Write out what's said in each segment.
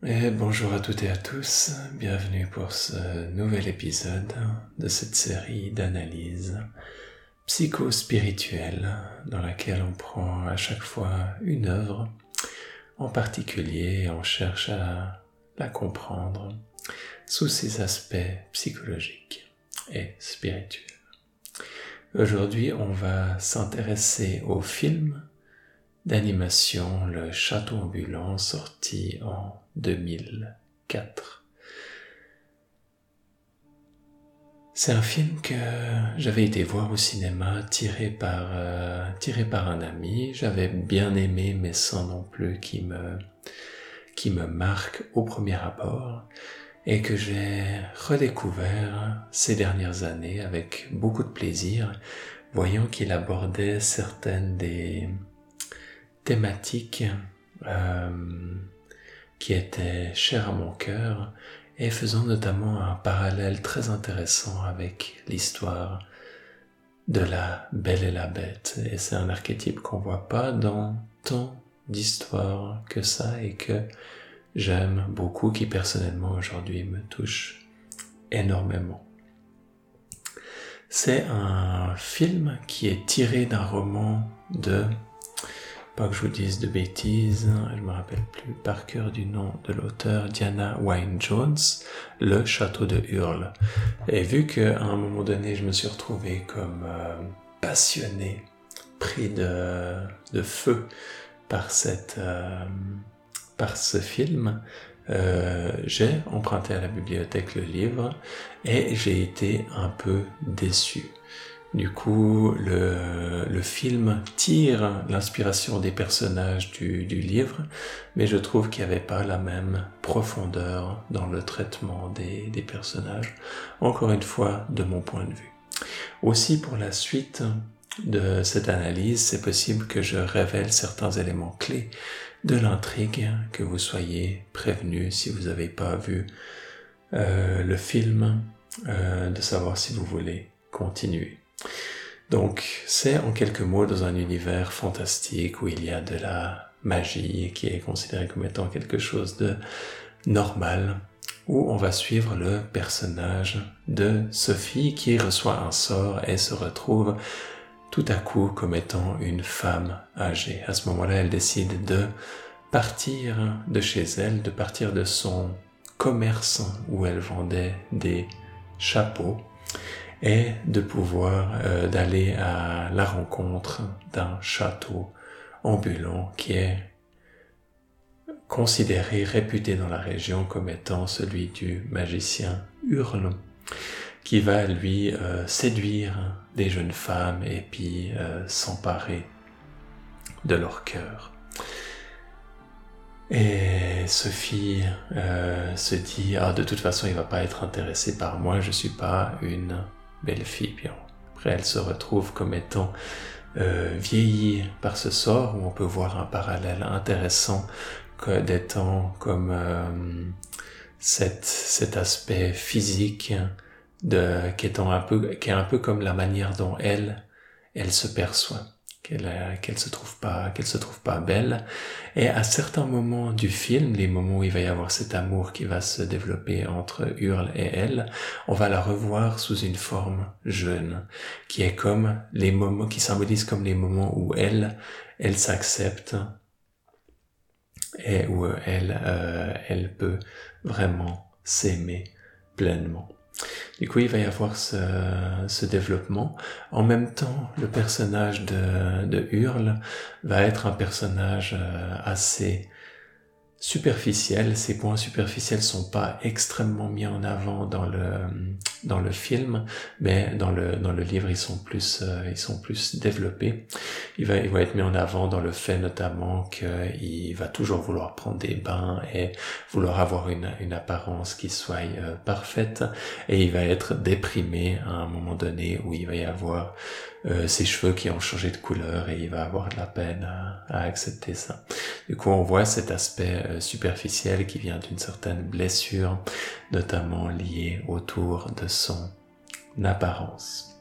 Bonjour à toutes et à tous, bienvenue pour ce nouvel épisode de cette série d'analyses psycho-spirituelles dans laquelle on prend à chaque fois une œuvre en particulier on cherche à la comprendre sous ses aspects psychologiques et spirituels. Aujourd'hui, on va s'intéresser au film d'animation Le Château ambulant sorti en 2004. C'est un film que j'avais été voir au cinéma tiré par, euh, un ami. J'avais bien aimé mais sans non plus qui me, marque au premier abord et que j'ai redécouvert ces dernières années avec beaucoup de plaisir, voyant qu'il abordait certaines des, thématique euh, qui était chère à mon cœur et faisant notamment un parallèle très intéressant avec l'histoire de la Belle et la Bête. Et c'est un archétype qu'on voit pas dans tant d'histoires que ça et que j'aime beaucoup, qui personnellement aujourd'hui me touche énormément. C'est un film qui est tiré d'un roman de pas que je vous dise de bêtises, je me rappelle plus par cœur du nom de l'auteur Diana Wynne Jones, Le Château de Hurle. Et vu qu'à un moment donné, je me suis retrouvé comme euh, passionné, pris de, feu par cette, euh, ce film, euh, j'ai emprunté à la bibliothèque le livre et j'ai été un peu déçu. Du coup, le, film tire l'inspiration des personnages du, livre, mais je trouve qu'il n'y avait pas la même profondeur dans le traitement des, des personnages, encore une fois, de mon point de vue. Aussi, pour la suite de cette analyse, c'est possible que je révèle certains éléments clés de l'intrigue, que vous soyez prévenus si vous n'avez pas vu euh, le film, euh, de savoir si vous voulez continuer. Donc, c'est en quelques mots dans un univers fantastique où il y a de la magie qui est considérée comme étant quelque chose de normal, où on va suivre le personnage de Sophie qui reçoit un sort et se retrouve tout à coup comme étant une femme âgée. À ce moment-là, elle décide de partir de chez elle, de partir de son commerce où elle vendait des chapeaux et de pouvoir euh, d'aller à la rencontre d'un château ambulant qui est considéré, réputé dans la région comme étant celui du magicien Hurle, qui va lui euh, séduire des jeunes femmes et puis euh, s'emparer de leur cœur. Et Sophie se dit ah de toute façon il va pas être intéressé par moi je suis pas une belle fille. Après, elle se retrouve comme étant euh, vieillie par ce sort, où on peut voir un parallèle intéressant d'étant comme euh, cet, cet aspect physique de, qui, étant un peu, qui est un peu comme la manière dont elle, elle se perçoit qu'elle qu'elle se trouve pas qu'elle se trouve pas belle. Et à certains moments du film les moments où il va y avoir cet amour qui va se développer entre Hurle et elle on va la revoir sous une forme jeune qui est comme les moments qui symbolisent comme les moments où elle elle s'accepte et où elle euh, elle peut vraiment s'aimer pleinement du coup, il va y avoir ce, ce, développement. En même temps, le personnage de, de Hurle va être un personnage euh, assez superficiels, ces points superficiels sont pas extrêmement mis en avant dans le dans le film, mais dans le dans le livre ils sont plus euh, ils sont plus développés. Il va il va être mis en avant dans le fait notamment qu'il va toujours vouloir prendre des bains et vouloir avoir une une apparence qui soit euh, parfaite et il va être déprimé à un moment donné où il va y avoir euh, ses cheveux qui ont changé de couleur et il va avoir de la peine à, accepter ça. Du coup, on voit cet aspect euh, superficiel qui vient d'une certaine blessure, notamment liée autour de son apparence.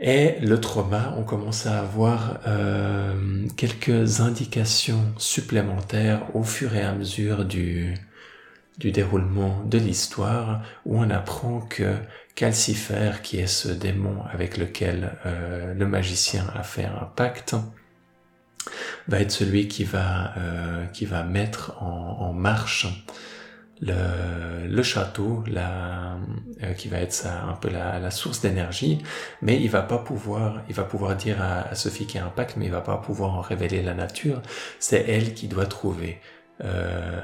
Et le trauma, on commence à avoir euh, quelques indications supplémentaires au fur et à mesure du, du déroulement de l'histoire, où on apprend que Calcifer, qui est ce démon avec lequel euh, le magicien a fait un pacte, va être celui qui va, euh, qui va mettre en, en marche le, le château, euh, qui va être un peu la, la source d'énergie, mais il va pas pouvoir, il va pouvoir dire à, à Sophie qu'il y a un pacte, mais il va pas pouvoir en révéler la nature. C'est elle qui doit trouver, euh,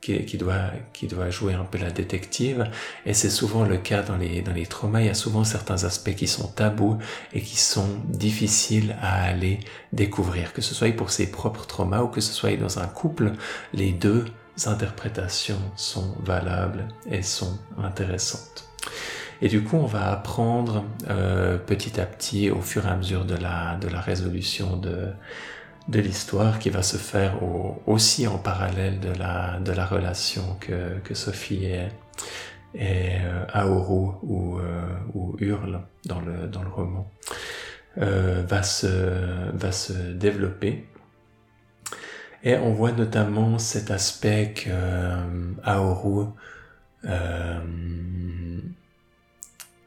qui, doit, jouer un peu la détective. Et c'est souvent le cas dans les, traumas. Il y a souvent certains aspects qui sont tabous et qui sont difficiles à aller découvrir, que ce soit pour ses propres traumas ou que ce soit dans un couple, les deux interprétations sont valables et sont intéressantes. Et du coup, on va apprendre euh, petit à petit, au fur et à mesure de la résolution de, de l'histoire qui va se faire aussi en parallèle de la, de la relation que, que Sophie et, et euh, Aoru ou, euh, ou Hurle dans le, dans le roman euh, va, se, va se développer. Et on voit notamment cet aspect que euh, Aoru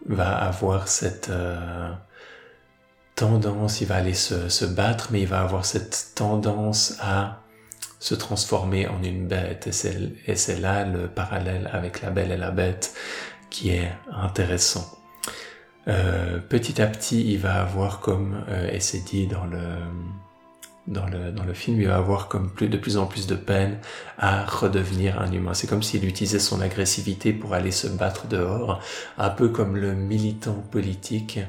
va avoir cette tendance, il va aller se, se, battre, mais il va avoir cette tendance à se transformer en une bête. Et c'est là le parallèle avec la belle et la bête qui est intéressant. Euh, petit à petit, il va avoir comme, euh, et c'est dit dans le dans le, dans le film, il va avoir comme plus, de plus en plus de peine à redevenir un humain. C'est comme s'il utilisait son agressivité pour aller se battre dehors, un peu comme le militant politique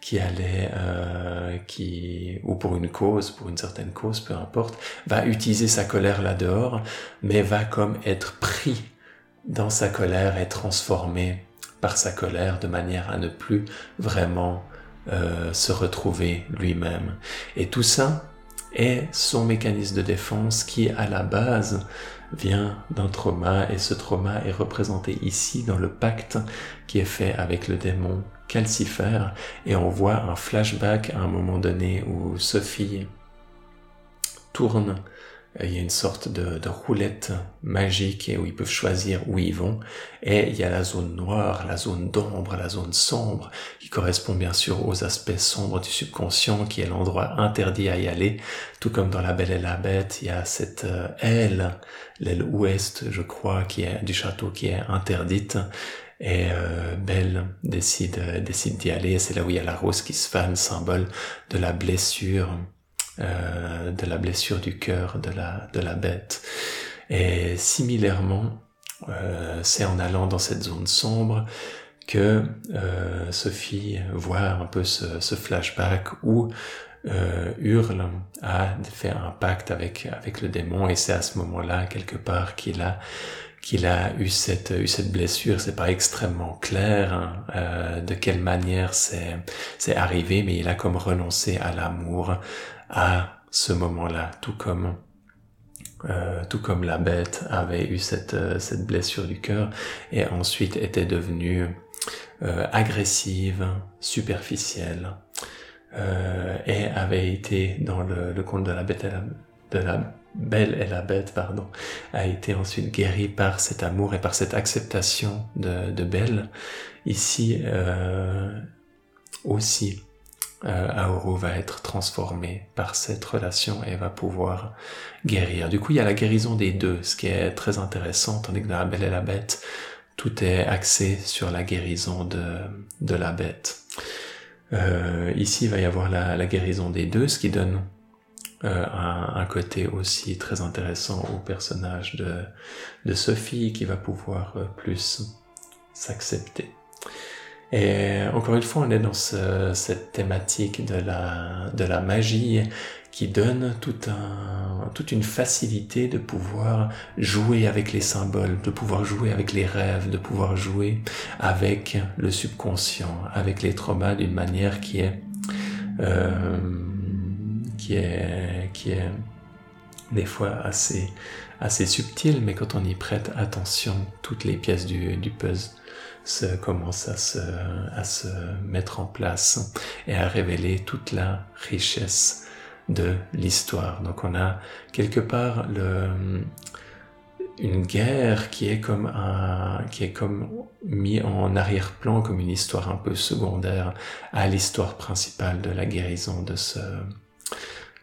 qui allait, euh, qui, ou pour une cause, pour une certaine cause, peu importe, va utiliser sa colère là dehors, mais va comme être pris dans sa colère et transformé par sa colère de manière à ne plus vraiment euh, se retrouver lui-même. Et tout ça, est son mécanisme de défense qui, à la base, vient d'un trauma et ce trauma est représenté ici dans le pacte qui est fait avec le démon calcifère et on voit un flashback à un moment donné où Sophie tourne il y a une sorte de, de, roulette magique où ils peuvent choisir où ils vont. Et il y a la zone noire, la zone d'ombre, la zone sombre, qui correspond bien sûr aux aspects sombres du subconscient, qui est l'endroit interdit à y aller. Tout comme dans La Belle et la Bête, il y a cette euh, aile, l'aile ouest, je crois, qui est du château qui est interdite. Et euh, Belle décide, décide d'y aller. C'est là où il y a la rose qui se fane, symbole de la blessure euh, de la blessure du cœur de la, de la bête. Et similairement, euh, c'est en allant dans cette zone sombre que euh, Sophie voit un peu ce, flashback où euh, Hurle a fait un pacte avec avec le démon et c'est à ce moment-là quelque part qu'il a qu'il a eu cette eu cette blessure c'est pas extrêmement clair hein, de quelle manière c'est c'est arrivé mais il a comme renoncé à l'amour à ce moment-là, tout comme euh, tout comme la bête avait eu cette, euh, cette blessure du cœur et ensuite était devenue euh, agressive, superficielle euh, et avait été dans le, le conte de la bête et la, de la belle et la bête pardon a été ensuite guérie par cet amour et par cette acceptation de, de Belle. Ici euh, aussi euh, Aoru va être transformé par cette relation et va pouvoir guérir. Du coup, il y a la guérison des deux, ce qui est très intéressant, tandis que dans La Belle et la Bête, tout est axé sur la guérison de, de la bête. Euh, ici, il va y avoir la, guérison des deux, ce qui donne euh, un, un, côté aussi très intéressant au personnage de, de Sophie, qui va pouvoir euh, plus s'accepter. Et encore une fois, on est dans ce, cette thématique de la, de la magie qui donne tout un, toute une facilité de pouvoir jouer avec les symboles, de pouvoir jouer avec les rêves, de pouvoir jouer avec le subconscient, avec les traumas d'une manière qui est, euh, qui est, qui est des fois assez, assez subtile, mais quand on y prête attention, toutes les pièces du, du puzzle commence à se, à se mettre en place et à révéler toute la richesse de l'histoire. Donc on a quelque part une guerre qui est comme qui est comme mis en arrière-plan comme une histoire un peu secondaire à l'histoire principale de la guérison de ce,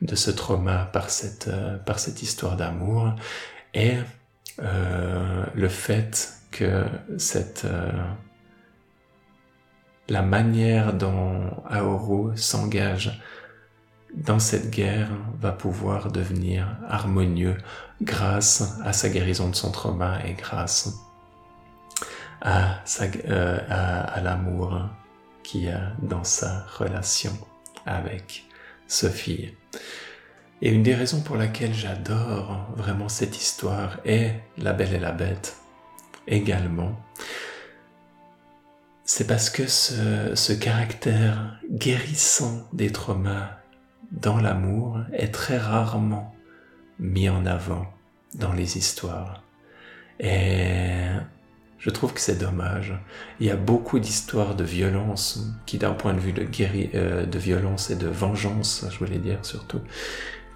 de ce trauma par cette, par cette histoire d'amour et euh, le fait que cette euh, la manière dont Aoru s'engage dans cette guerre va pouvoir devenir harmonieux grâce à sa guérison de son trauma et grâce à, euh, à, l'amour qu'il a dans sa relation avec Sophie. Et une des raisons pour laquelle j'adore vraiment cette histoire est La Belle et la Bête également, c'est parce que ce, ce caractère guérissant des traumas dans l'amour est très rarement mis en avant dans les histoires. Et je trouve que c'est dommage. Il y a beaucoup d'histoires de violence qui, d'un point de vue de, guéri euh, de violence et de vengeance, je voulais dire surtout,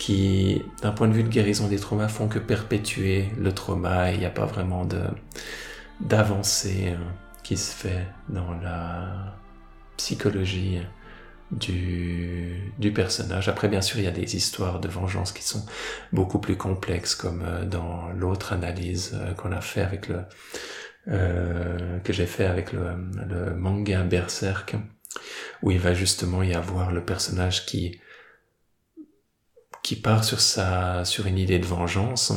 qui, d'un point de vue de guérison des traumas, font que perpétuer le trauma. Il n'y a pas vraiment de d'avancée euh, qui se fait dans la psychologie du, du personnage. Après, bien sûr, il y a des histoires de vengeance qui sont beaucoup plus complexes, comme euh, dans l'autre analyse euh, qu'on a fait avec le, euh, que j'ai fait avec le, le manga Berserk, où il va justement y avoir le personnage qui, qui part sur sa, sur une idée de vengeance.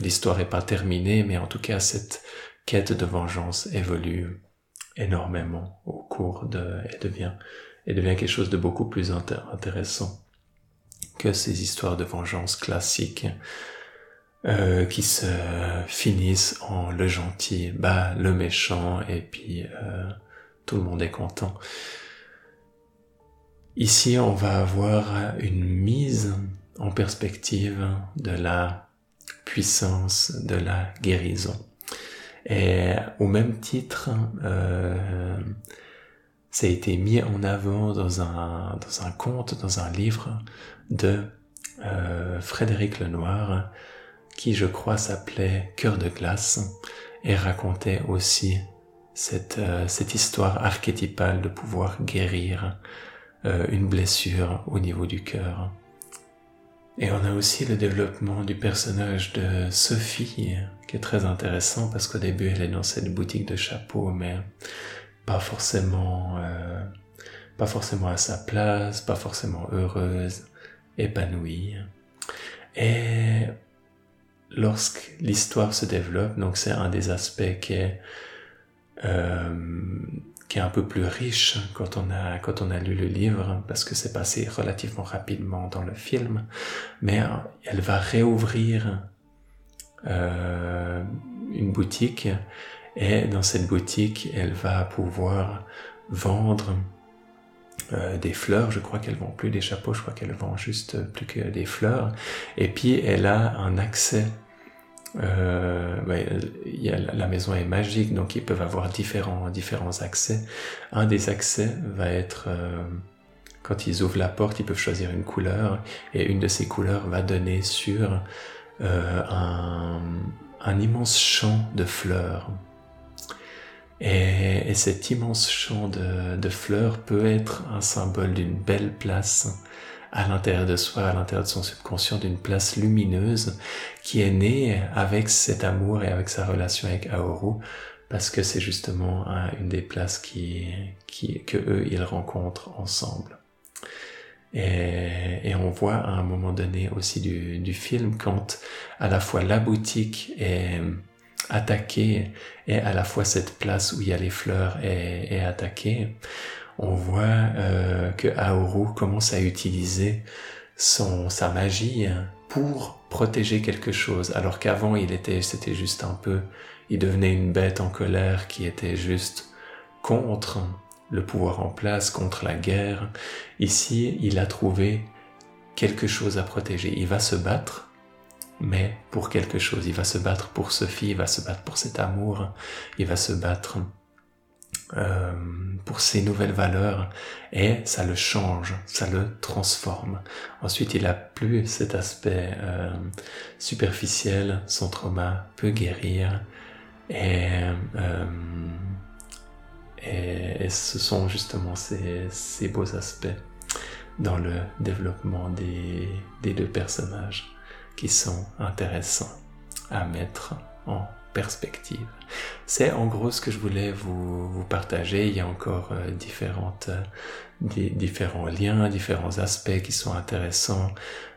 L'histoire est pas terminée, mais en tout cas, cette quête de vengeance évolue énormément au cours de, et devient et devient quelque chose de beaucoup plus intéressant que ces histoires de vengeance classiques euh, qui se finissent en le gentil bah le méchant et puis euh, tout le monde est content. Ici, on va avoir une mise en perspective de la puissance de la guérison. Et au même titre, euh, ça a été mis en avant dans un, conte, dans un livre de euh, Frédéric Lenoir, qui je crois s'appelait Cœur de glace, et racontait aussi cette, euh, cette histoire archétypale de pouvoir guérir une blessure au niveau du cœur. Et on a aussi le développement du personnage de Sophie, qui est très intéressant parce qu'au début elle est dans cette boutique de chapeaux, mais pas forcément, euh, pas forcément à sa place, pas forcément heureuse, épanouie. Et lorsque l'histoire se développe, donc c'est un des aspects qui est euh, qui est un peu plus riche quand on a quand on a lu le livre parce que c'est passé relativement rapidement dans le film, mais elle va réouvrir euh, une boutique et dans cette boutique, elle va pouvoir vendre euh, des fleurs. Je crois qu'elle vend plus des chapeaux, je crois qu'elle vend juste plus que des fleurs. Et puis elle a un accès. Euh, la maison est magique, donc ils peuvent avoir différents accès. Un des accès va être euh, quand ils ouvrent la porte, ils peuvent choisir une couleur et une de ces couleurs va donner sur euh, un immense champ de fleurs et, cet immense champ de, fleurs peut être un symbole d'une belle place à l'intérieur de soi, à l'intérieur de son subconscient, d'une place lumineuse qui est née avec cet amour et avec sa relation avec Aoru, parce que c'est justement une des places qui, qui, que eux, ils rencontrent ensemble. Et, on voit à un moment donné aussi du, du film quand à la fois la boutique est attaqué et à la fois cette place où il y a les fleurs est attaquée, on voit euh, que Aoru commence à utiliser son sa magie pour protéger quelque chose, alors qu'avant il était c'était juste un peu, il devenait une bête en colère qui était juste contre le pouvoir en place, contre la guerre. Ici, il a trouvé quelque chose à protéger. Il va se battre mais pour quelque chose. Il va se battre pour Sophie, il va se battre pour cet amour, il va se battre euh, pour ses nouvelles valeurs et ça le change, ça le transforme. Ensuite, il a plus cet aspect euh, superficiel, son trauma peut guérir et, euh, et, ce sont justement ces, ces, beaux aspects dans le développement des, des deux personnages qui sont intéressants à mettre en perspective. C'est en gros ce que je voulais vous, vous partager. Il y a encore euh, différentes, euh, différents liens, différents aspects qui sont intéressants,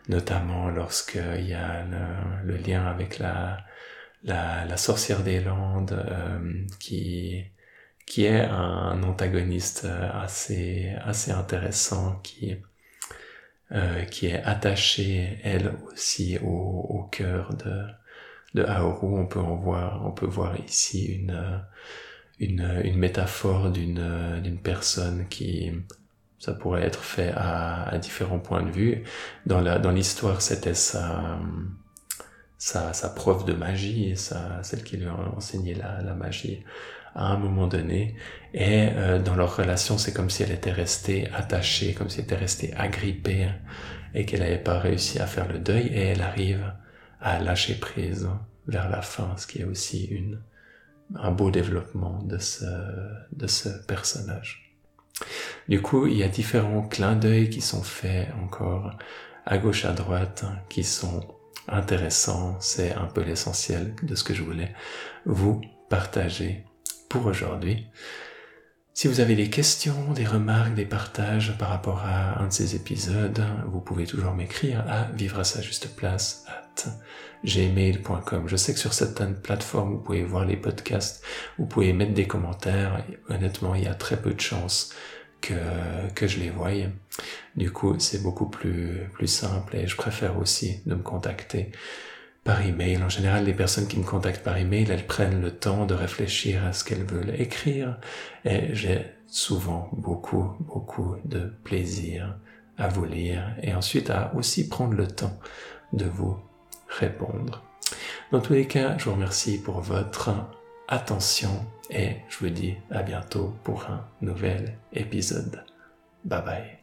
notamment lorsqu'il y a le, le, lien avec la, la, la sorcière des Landes euh, qui, qui est un antagoniste assez, assez intéressant qui, qui est attaché elle aussi au, au cœur de, de Aoru, on peut en voir, on peut voir ici une, une, une métaphore d'une, d'une personne qui, ça pourrait être fait à, à, différents points de vue. Dans la, dans l'histoire, c'était sa, sa, sa prof de magie, sa, celle qui lui a enseigné la, la magie à un moment donné. Et euh, dans leur relation, c'est comme si elle était restée attachée, comme si elle était restée agrippée et qu'elle n'avait pas réussi à faire le deuil et elle arrive à lâcher prise vers la fin, ce qui est aussi un beau développement de ce, de ce personnage. Du coup, il y a différents clins d'œil qui sont faits encore à gauche, à droite, qui sont intéressants. C'est un peu l'essentiel de ce que je voulais vous partager pour aujourd'hui. Si vous avez des questions, des remarques, des partages par rapport à un de ces épisodes, vous pouvez toujours m'écrire à vivre à sa juste place at gmail.com. Je sais que sur certaines plateformes, vous pouvez voir les podcasts, vous pouvez mettre des commentaires. honnêtement, il y a très peu de chances que, je les voie. Du coup, c'est beaucoup plus simple et je préfère aussi de me contacter par email. En général, les personnes qui me contactent par email, elles prennent le temps de réfléchir à ce qu'elles veulent écrire et j'ai souvent beaucoup, beaucoup de plaisir à vous lire et ensuite à aussi prendre le temps de vous répondre. Dans tous les cas, je vous remercie pour votre attention et je vous dis à bientôt pour un nouvel épisode. Bye bye.